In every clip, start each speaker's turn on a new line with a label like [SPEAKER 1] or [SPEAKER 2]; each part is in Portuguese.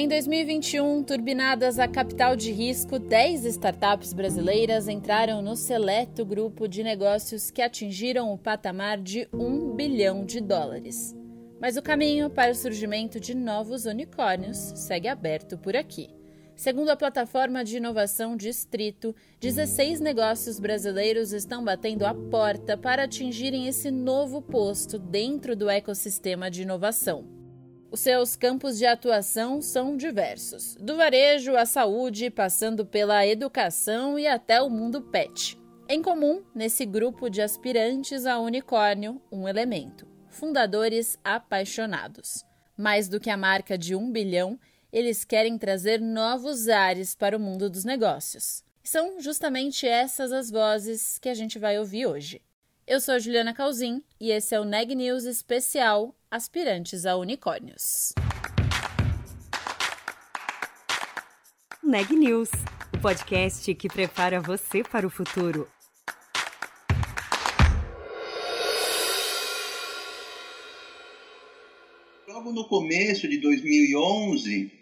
[SPEAKER 1] Em 2021, turbinadas a capital de risco, 10 startups brasileiras entraram no seleto grupo de negócios que atingiram o patamar de 1 bilhão de dólares. Mas o caminho para o surgimento de novos unicórnios segue aberto por aqui. Segundo a plataforma de inovação Distrito, 16 negócios brasileiros estão batendo a porta para atingirem esse novo posto dentro do ecossistema de inovação. Os seus campos de atuação são diversos, do varejo à saúde, passando pela educação e até o mundo pet. Em comum, nesse grupo de aspirantes a unicórnio, um elemento: fundadores apaixonados. Mais do que a marca de um bilhão, eles querem trazer novos ares para o mundo dos negócios. São justamente essas as vozes que a gente vai ouvir hoje. Eu sou Juliana Calzin e esse é o Neg News especial Aspirantes a Unicórnios.
[SPEAKER 2] Neg News, o podcast que prepara você para o futuro.
[SPEAKER 3] Logo no começo de 2011,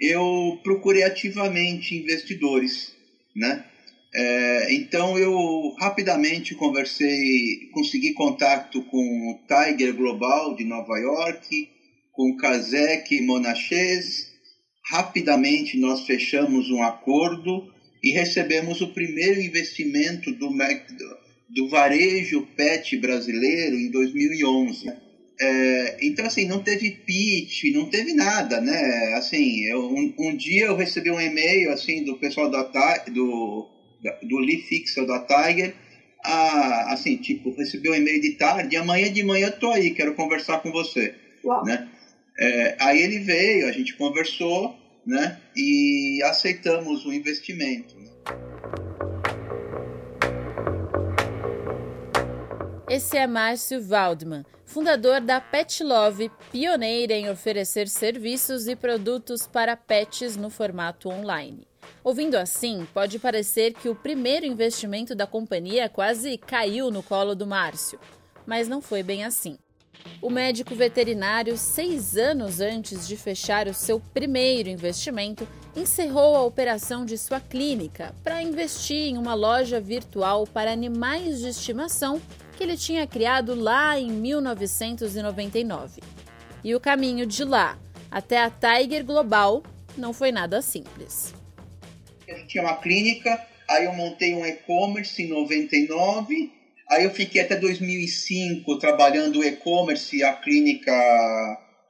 [SPEAKER 3] eu procurei ativamente investidores, né? É, então eu rapidamente conversei, consegui contato com o Tiger Global de Nova York, com o Kazek Monachez. Rapidamente nós fechamos um acordo e recebemos o primeiro investimento do, do varejo pet brasileiro em 2011. É, então, assim, não teve pitch, não teve nada, né? Assim, eu, um, um dia eu recebi um e-mail, assim, do pessoal da, do, do Lee Fixel da Tiger, a, assim, tipo, recebeu um e-mail de tarde, amanhã de manhã eu tô aí, quero conversar com você, Uau. né? É, aí ele veio, a gente conversou, né? E aceitamos o investimento.
[SPEAKER 1] Esse é Márcio Waldman, fundador da Pet Love, pioneira em oferecer serviços e produtos para pets no formato online. Ouvindo assim, pode parecer que o primeiro investimento da companhia quase caiu no colo do Márcio, mas não foi bem assim. O médico veterinário, seis anos antes de fechar o seu primeiro investimento, encerrou a operação de sua clínica para investir em uma loja virtual para animais de estimação que ele tinha criado lá em 1999. E o caminho de lá até a Tiger Global não foi nada simples
[SPEAKER 3] gente tinha uma clínica, aí eu montei um e-commerce em 99, aí eu fiquei até 2005 trabalhando o e-commerce e a clínica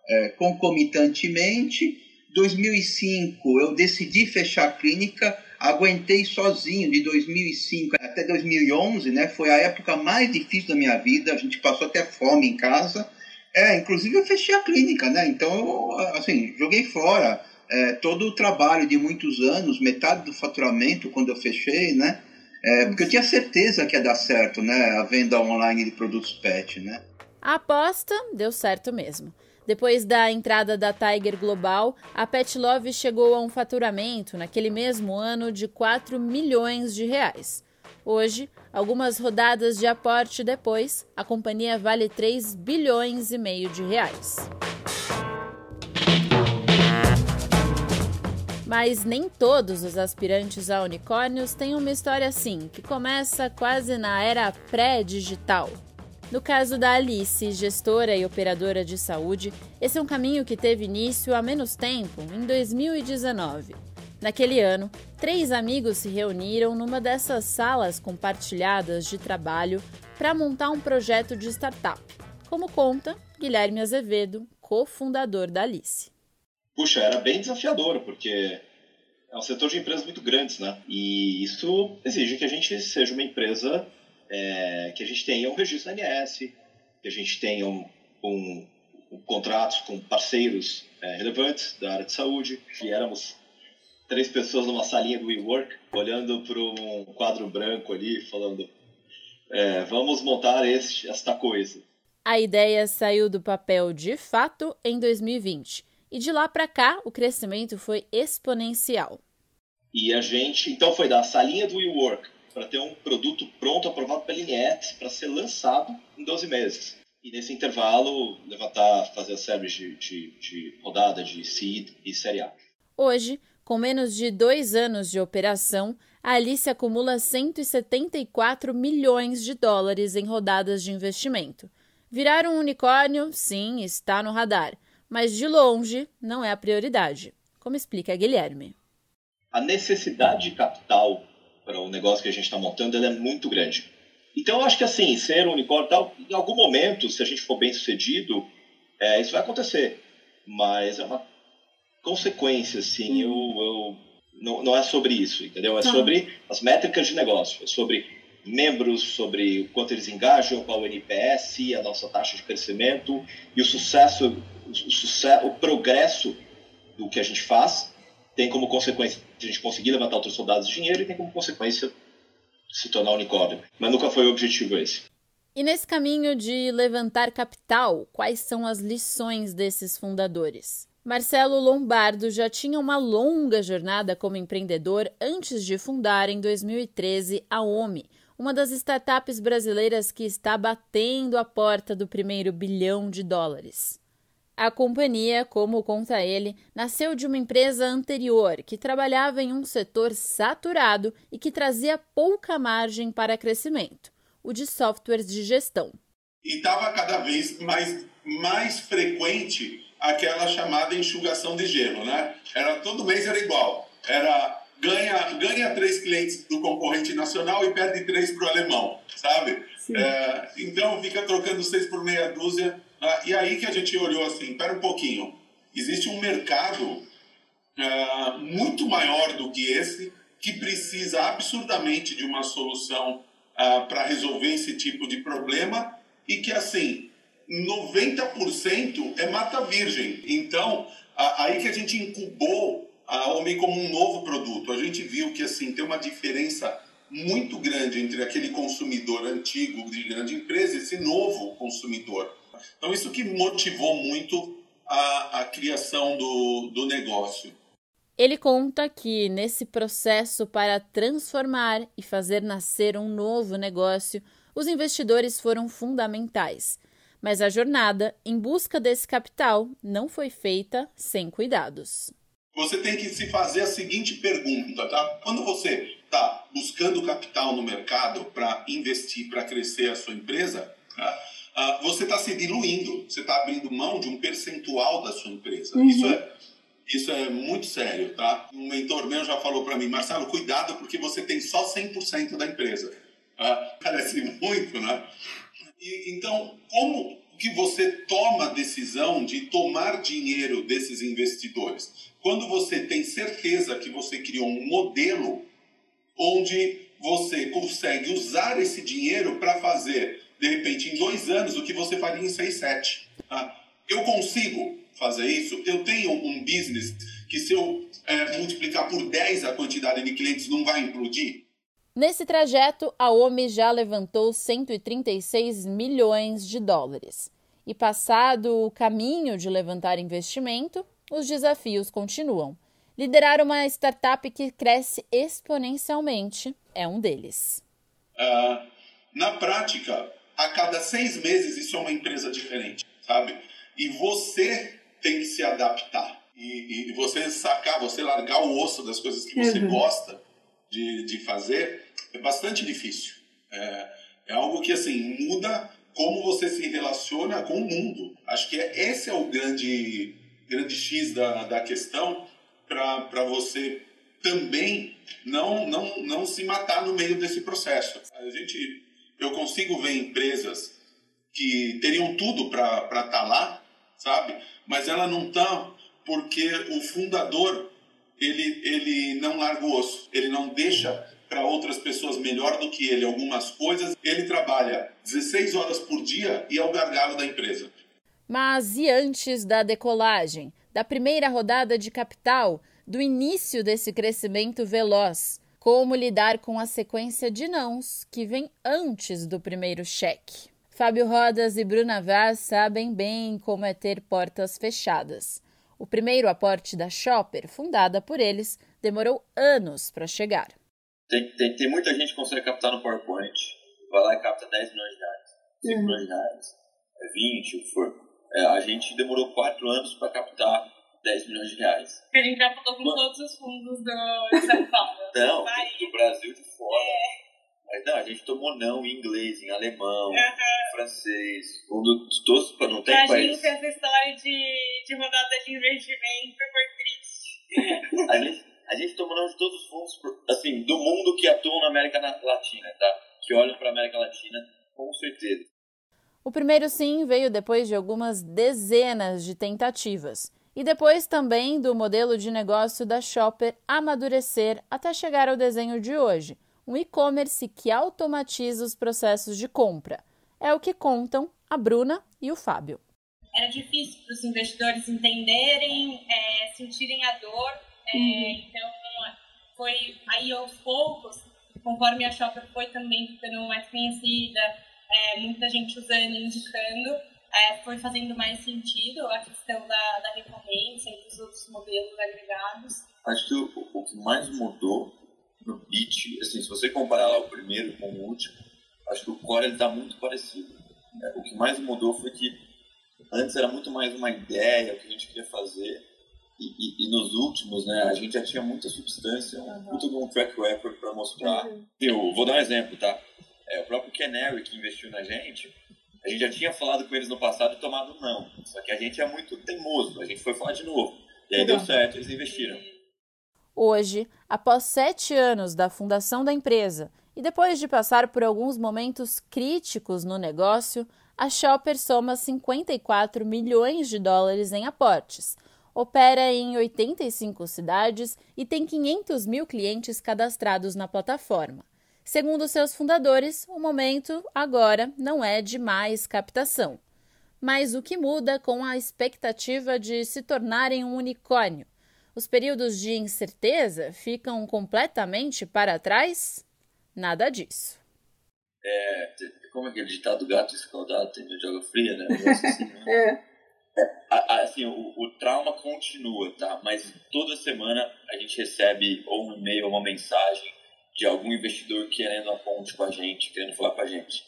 [SPEAKER 3] é, concomitantemente. 2005 eu decidi fechar a clínica, aguentei sozinho de 2005 até 2011, né? Foi a época mais difícil da minha vida, a gente passou até fome em casa. É, inclusive eu fechei a clínica, né? Então assim, joguei fora é, todo o trabalho de muitos anos, metade do faturamento quando eu fechei, né? É, porque eu tinha certeza que ia dar certo, né? A venda online de produtos pet, né?
[SPEAKER 1] A aposta deu certo mesmo. Depois da entrada da Tiger Global, a Pet Love chegou a um faturamento naquele mesmo ano de 4 milhões de reais. Hoje, algumas rodadas de aporte depois, a companhia vale 3 bilhões e meio de reais. Mas nem todos os aspirantes a unicórnios têm uma história assim, que começa quase na era pré-digital. No caso da Alice, gestora e operadora de saúde, esse é um caminho que teve início há menos tempo, em 2019. Naquele ano, três amigos se reuniram numa dessas salas compartilhadas de trabalho para montar um projeto de startup, como conta Guilherme Azevedo, cofundador da Alice.
[SPEAKER 4] Puxa, era bem desafiador, porque é um setor de empresas muito grandes, né? E isso exige que a gente seja uma empresa é, que a gente tenha um registro da ANS, que a gente tenha um, um, um contratos com parceiros é, relevantes da área de saúde. E éramos três pessoas numa salinha do WeWork, olhando para um quadro branco ali, falando: é, vamos montar este, esta coisa.
[SPEAKER 1] A ideia saiu do papel de fato em 2020 e de lá para cá, o crescimento foi exponencial.
[SPEAKER 4] E a gente, então, foi da salinha do WeWork para ter um produto pronto, aprovado pela INET, para ser lançado em 12 meses. e nesse intervalo levantar, fazer as séries de, de, de rodada de seed e série A.
[SPEAKER 1] Hoje, com menos de dois anos de operação, a Alice acumula 174 milhões de dólares em rodadas de investimento. Virar um unicórnio, sim, está no radar, mas de longe não é a prioridade, como explica Guilherme.
[SPEAKER 4] A necessidade de capital para o negócio que a gente está montando é muito grande. Então, eu acho que assim, ser um unicórnio tal, em algum momento, se a gente for bem sucedido, é, isso vai acontecer. Mas é uma consequência, assim. Eu, eu não, não é sobre isso, entendeu? É tá. sobre as métricas de negócio, é sobre membros, sobre quanto eles engajam, qual o NPS, a nossa taxa de crescimento e o sucesso, o, sucesso, o progresso do que a gente faz tem como consequência a gente conseguir levantar outros soldados de dinheiro e tem como consequência se tornar unicórnio. Mas nunca foi o objetivo esse.
[SPEAKER 1] E nesse caminho de levantar capital, quais são as lições desses fundadores? Marcelo Lombardo já tinha uma longa jornada como empreendedor antes de fundar em 2013 a OMI, uma das startups brasileiras que está batendo a porta do primeiro bilhão de dólares. A companhia, como conta ele, nasceu de uma empresa anterior que trabalhava em um setor saturado e que trazia pouca margem para crescimento, o de softwares de gestão.
[SPEAKER 5] E estava cada vez mais, mais frequente aquela chamada enxugação de gelo, né? Era todo mês era igual. Era ganha ganha três clientes do concorrente nacional e perde três para o alemão, sabe? É, então fica trocando seis por meia dúzia. Né? E aí que a gente olhou assim, espera um pouquinho. Existe um mercado é, muito maior do que esse que precisa absurdamente de uma solução é, para resolver esse tipo de problema e que assim 90% é mata virgem. Então, aí que a gente incubou a Homem como um novo produto. A gente viu que assim tem uma diferença muito grande entre aquele consumidor antigo de grande empresa e esse novo consumidor. Então, isso que motivou muito a, a criação do, do negócio.
[SPEAKER 1] Ele conta que nesse processo para transformar e fazer nascer um novo negócio, os investidores foram fundamentais. Mas a jornada em busca desse capital não foi feita sem cuidados.
[SPEAKER 5] Você tem que se fazer a seguinte pergunta, tá? Quando você está buscando capital no mercado para investir, para crescer a sua empresa, tá? Ah, você está se diluindo, você está abrindo mão de um percentual da sua empresa. Uhum. Isso é isso é muito sério, tá? Um mentor meu já falou para mim, Marcelo, cuidado porque você tem só 100% da empresa. Ah, parece muito, né? E, então, como que você toma a decisão de tomar dinheiro desses investidores? Quando você tem certeza que você criou um modelo onde você consegue usar esse dinheiro para fazer, de repente, em dois anos, o que você faria em seis, sete. Tá? Eu consigo fazer isso? Eu tenho um business que, se eu é, multiplicar por 10 a quantidade de clientes, não vai implodir?
[SPEAKER 1] Nesse trajeto, a OMI já levantou 136 milhões de dólares. E passado o caminho de levantar investimento, os desafios continuam. Liderar uma startup que cresce exponencialmente é um deles.
[SPEAKER 5] Uh, na prática, a cada seis meses isso é uma empresa diferente, sabe? E você tem que se adaptar. E, e você sacar, você largar o osso das coisas que você uhum. gosta de, de fazer é bastante difícil. É, é algo que, assim, muda como você se relaciona com o mundo. Acho que é, esse é o grande, grande X da, da questão para você também não, não, não se matar no meio desse processo. A gente, eu consigo ver empresas que teriam tudo para estar tá lá, sabe? Mas ela não está porque o fundador ele, ele não larga o osso, ele não deixa para outras pessoas melhor do que ele algumas coisas. Ele trabalha 16 horas por dia e é o gargalo da empresa.
[SPEAKER 1] Mas e antes da decolagem, da primeira rodada de capital, do início desse crescimento veloz? Como lidar com a sequência de nãos que vem antes do primeiro cheque? Fábio Rodas e Bruna Vaz sabem bem como é ter portas fechadas. O primeiro aporte da Shopper, fundada por eles, demorou anos para chegar.
[SPEAKER 4] Tem, tem, tem, muita gente que consegue captar no PowerPoint, vai lá e capta 10 milhões de reais, 5 uhum. milhões de reais.
[SPEAKER 6] 20, o que for. É, a gente demorou quatro anos para captar 10 milhões de reais.
[SPEAKER 7] Porque a gente já falou com todos os fundos do, São Paulo.
[SPEAKER 6] não, do, do Brasil e de fora. É. Mas não, a gente tomou não em inglês, em alemão, uhum. em francês, um de todos para não ter
[SPEAKER 7] pra
[SPEAKER 6] país.
[SPEAKER 7] gente essa história de, de rodada de investimento foi triste.
[SPEAKER 6] a, gente, a gente tomou não de todos os fundos, assim, do mundo que atuam na América Latina, tá? Que olham para a América Latina, com certeza.
[SPEAKER 1] O primeiro sim veio depois de algumas dezenas de tentativas. E depois também do modelo de negócio da Shopper amadurecer até chegar ao desenho de hoje, um e-commerce que automatiza os processos de compra. É o que contam a Bruna e o Fábio.
[SPEAKER 7] Era difícil para os investidores entenderem, é, sentirem a dor. É, uhum. Então, foi aí aos poucos, conforme a Shopper foi também ficando mais conhecida, é, muita gente usando e indicando, é, foi fazendo mais sentido a questão da, da recorrência e dos outros modelos agregados.
[SPEAKER 6] Acho que o, o que mais mudou no pitch, assim, se você comparar lá o primeiro com o último, acho que o core está muito parecido. É, o que mais mudou foi que antes era muito mais uma ideia, o que a gente queria fazer, e, e, e nos últimos, né, a gente já tinha muita substância, um uhum. de um track record para mostrar. Uhum. Eu vou dar um exemplo, tá? É, o próprio Canary que investiu na gente, a gente já tinha falado com eles no passado e tomado não. Só que a gente é muito teimoso, a gente foi falar de novo. E aí deu certo, eles investiram.
[SPEAKER 1] Hoje, após sete anos da fundação da empresa e depois de passar por alguns momentos críticos no negócio, a Shopper soma 54 milhões de dólares em aportes, opera em 85 cidades e tem 500 mil clientes cadastrados na plataforma. Segundo seus fundadores, o momento agora não é de mais captação. Mas o que muda com a expectativa de se tornarem um unicórnio? Os períodos de incerteza ficam completamente para trás? Nada disso.
[SPEAKER 6] É, como é aquele ditado gato escaldado tem de água fria, né? Assim, né? é. Assim, o, o, trauma continua, tá? Mas toda semana a gente recebe ou um e-mail ou uma mensagem de algum investidor querendo a ponte com a gente, querendo falar com a gente.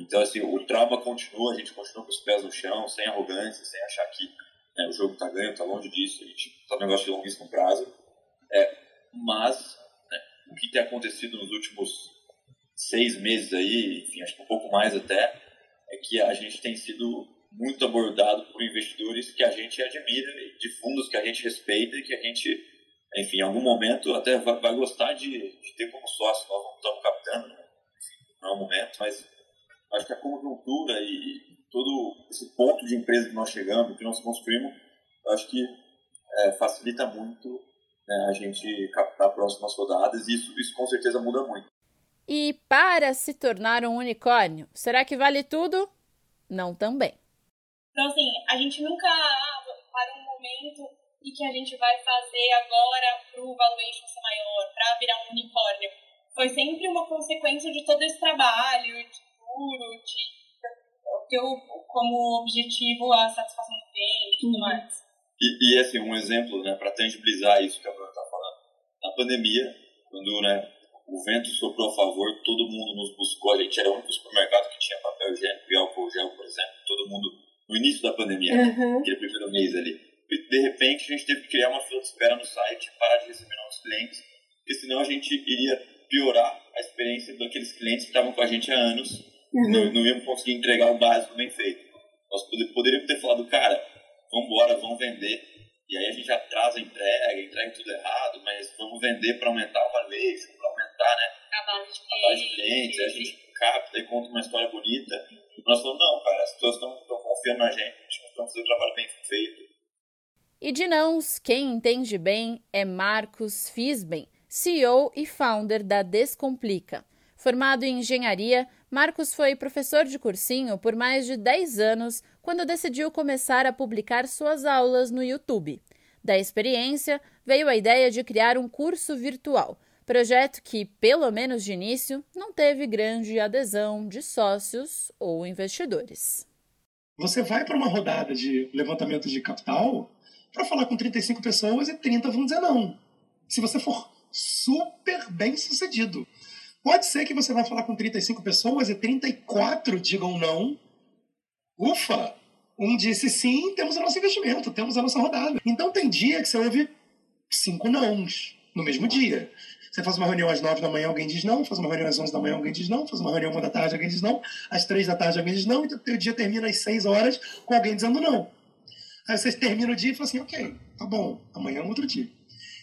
[SPEAKER 6] Então, assim, o trauma continua, a gente continua com os pés no chão, sem arrogância, sem achar que né, o jogo está ganho, está longe disso, a gente está um negócio de longuíssimo prazo. É, mas né, o que tem acontecido nos últimos seis meses aí, enfim, acho que um pouco mais até, é que a gente tem sido muito abordado por investidores que a gente admira, de fundos que a gente respeita e que a gente, enfim, em algum momento até vai, vai gostar de, de, ter como sócio. Nós não estamos captando, né? enfim, não é o momento, mas acho que a conjuntura e todo esse ponto de empresa que nós chegamos, que nós construímos, acho que é, facilita muito né, a gente captar próximas rodadas e isso, isso com certeza muda muito.
[SPEAKER 1] E para se tornar um unicórnio, será que vale tudo? Não também.
[SPEAKER 7] Então, assim, a gente nunca para um momento e que a gente vai fazer agora para o valuation ser maior, para virar um unicórnio. Foi sempre uma consequência de todo esse trabalho, de duro, de ter como objetivo a satisfação do cliente e tudo uhum. mais.
[SPEAKER 6] E, e, assim, um exemplo, né, para tangibilizar isso que a Bruna está falando. Na pandemia, quando né, o vento soprou a favor, todo mundo nos buscou. A gente era o único supermercado que tinha papel higiênico e álcool gel, por exemplo. Todo mundo, no início da pandemia, né, uhum. aquele primeiro mês ali. De repente, a gente teve que criar uma fila de espera no site, parar de receber novos clientes, porque senão a gente iria piorar a experiência daqueles clientes que estavam com a gente há anos uhum. não, não íamos conseguir entregar o básico bem feito. Nós poderíamos ter falado, cara, vamos embora, vamos vender. E aí a gente atrasa a entrega, entrega tudo errado, mas vamos vender para aumentar o valuation, para aumentar né,
[SPEAKER 7] a base de
[SPEAKER 6] clientes. Base de clientes. Aí a gente capta e conta uma história bonita. Nós falamos, não, cara, as pessoas estão confiando na gente, a gente está fazendo um trabalho bem feito.
[SPEAKER 1] E de nãos, quem entende bem é Marcos Fisben, CEO e founder da Descomplica. Formado em engenharia, Marcos foi professor de cursinho por mais de 10 anos quando decidiu começar a publicar suas aulas no YouTube. Da experiência, veio a ideia de criar um curso virtual, projeto que, pelo menos de início, não teve grande adesão de sócios ou investidores.
[SPEAKER 8] Você vai para uma rodada de levantamento de capital para falar com 35 pessoas e 30 vão dizer não. Se você for super bem sucedido. Pode ser que você vai falar com 35 pessoas e 34 digam não, ufa, um disse sim, temos o nosso investimento, temos a nossa rodada. Então tem dia que você ouve cinco nãos no mesmo dia. Você faz uma reunião às nove da manhã, alguém diz não. Faz uma reunião às onze da manhã, alguém diz não. Faz uma reunião uma da tarde, alguém diz não. Às três da tarde, alguém diz não. Então o dia termina às seis horas com alguém dizendo não. Aí você termina o dia e fala assim, ok, tá bom, amanhã é um outro dia.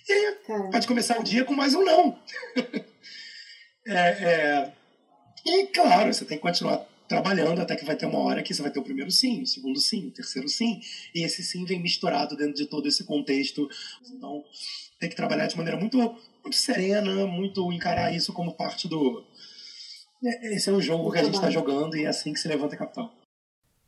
[SPEAKER 8] E aí pode começar o dia com mais um não. é, é... E claro, você tem que continuar trabalhando até que vai ter uma hora que você vai ter o primeiro sim, o segundo sim, o terceiro sim, e esse sim vem misturado dentro de todo esse contexto. Então, tem que trabalhar de maneira muito, muito serena, muito encarar isso como parte do. É, esse é o jogo que a gente está jogando e é assim que se levanta a capital.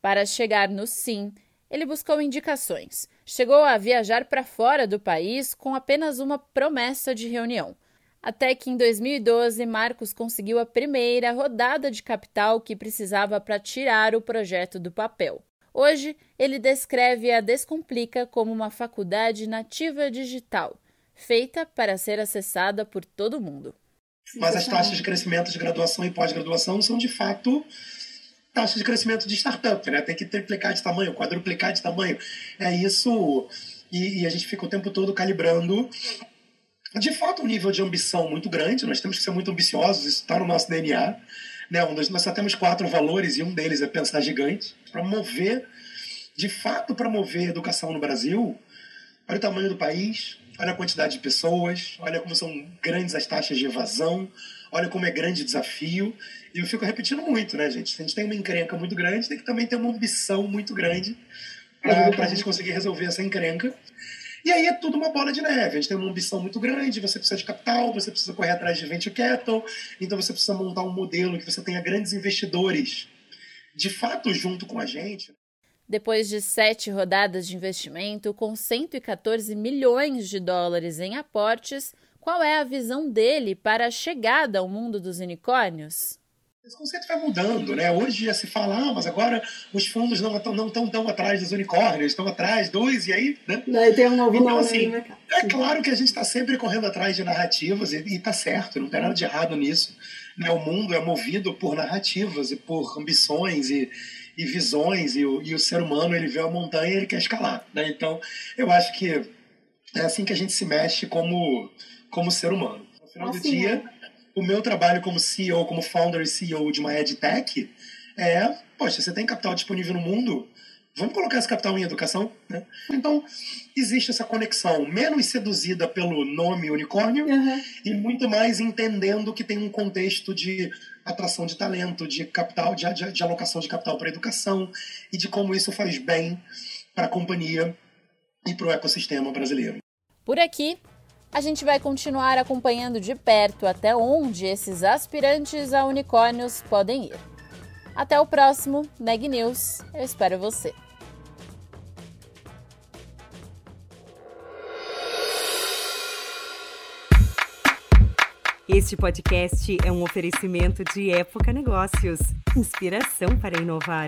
[SPEAKER 1] Para chegar no sim, ele buscou indicações. Chegou a viajar para fora do país com apenas uma promessa de reunião. Até que em 2012, Marcos conseguiu a primeira rodada de capital que precisava para tirar o projeto do papel. Hoje, ele descreve a Descomplica como uma faculdade nativa digital, feita para ser acessada por todo mundo.
[SPEAKER 8] Mas as taxas de crescimento de graduação e pós-graduação são, de fato, taxas de crescimento de startup, né? Tem que triplicar de tamanho, quadruplicar de tamanho. É isso. E, e a gente fica o tempo todo calibrando de fato, um nível de ambição muito grande, nós temos que ser muito ambiciosos, isso está no nosso DNA. Né? Nós só temos quatro valores e um deles é pensar gigante. Para mover, de fato, para mover educação no Brasil, olha o tamanho do país, olha a quantidade de pessoas, olha como são grandes as taxas de evasão, olha como é grande o desafio. E eu fico repetindo muito, né, gente? Se a gente tem uma encrenca muito grande, tem que também ter uma ambição muito grande para a gente conseguir resolver essa encrenca. E aí é tudo uma bola de neve. A gente tem uma ambição muito grande, você precisa de capital, você precisa correr atrás de venture capital, então você precisa montar um modelo que você tenha grandes investidores de fato junto com a gente.
[SPEAKER 1] Depois de sete rodadas de investimento, com 114 milhões de dólares em aportes, qual é a visão dele para a chegada ao mundo dos unicórnios?
[SPEAKER 8] Esse conceito vai mudando, né? Hoje já se fala, ah, mas agora os fundos não estão não tão, tão atrás dos unicórnios, estão atrás dos, e aí, né?
[SPEAKER 9] Daí tem um novo então,
[SPEAKER 8] nome assim, né? É claro que a gente está sempre correndo atrás de narrativas, e, está certo, não tem nada de errado nisso. Né? O mundo é movido por narrativas e por ambições e, e visões, e o, e o ser humano ele vê a montanha e ele quer escalar. Né? Então, eu acho que é assim que a gente se mexe como, como ser humano. No final assim, do dia. Né? o meu trabalho como CEO, como founder e CEO de uma EdTech é, poxa, você tem capital disponível no mundo, vamos colocar esse capital em educação, né? Então, existe essa conexão, menos seduzida pelo nome unicórnio uhum. e muito mais entendendo que tem um contexto de atração de talento, de capital, de, de, de alocação de capital para educação e de como isso faz bem para a companhia e para o ecossistema brasileiro.
[SPEAKER 1] Por aqui, a gente vai continuar acompanhando de perto até onde esses aspirantes a unicórnios podem ir. Até o próximo Neg News. Eu espero você.
[SPEAKER 2] Este podcast é um oferecimento de Época Negócios inspiração para inovar.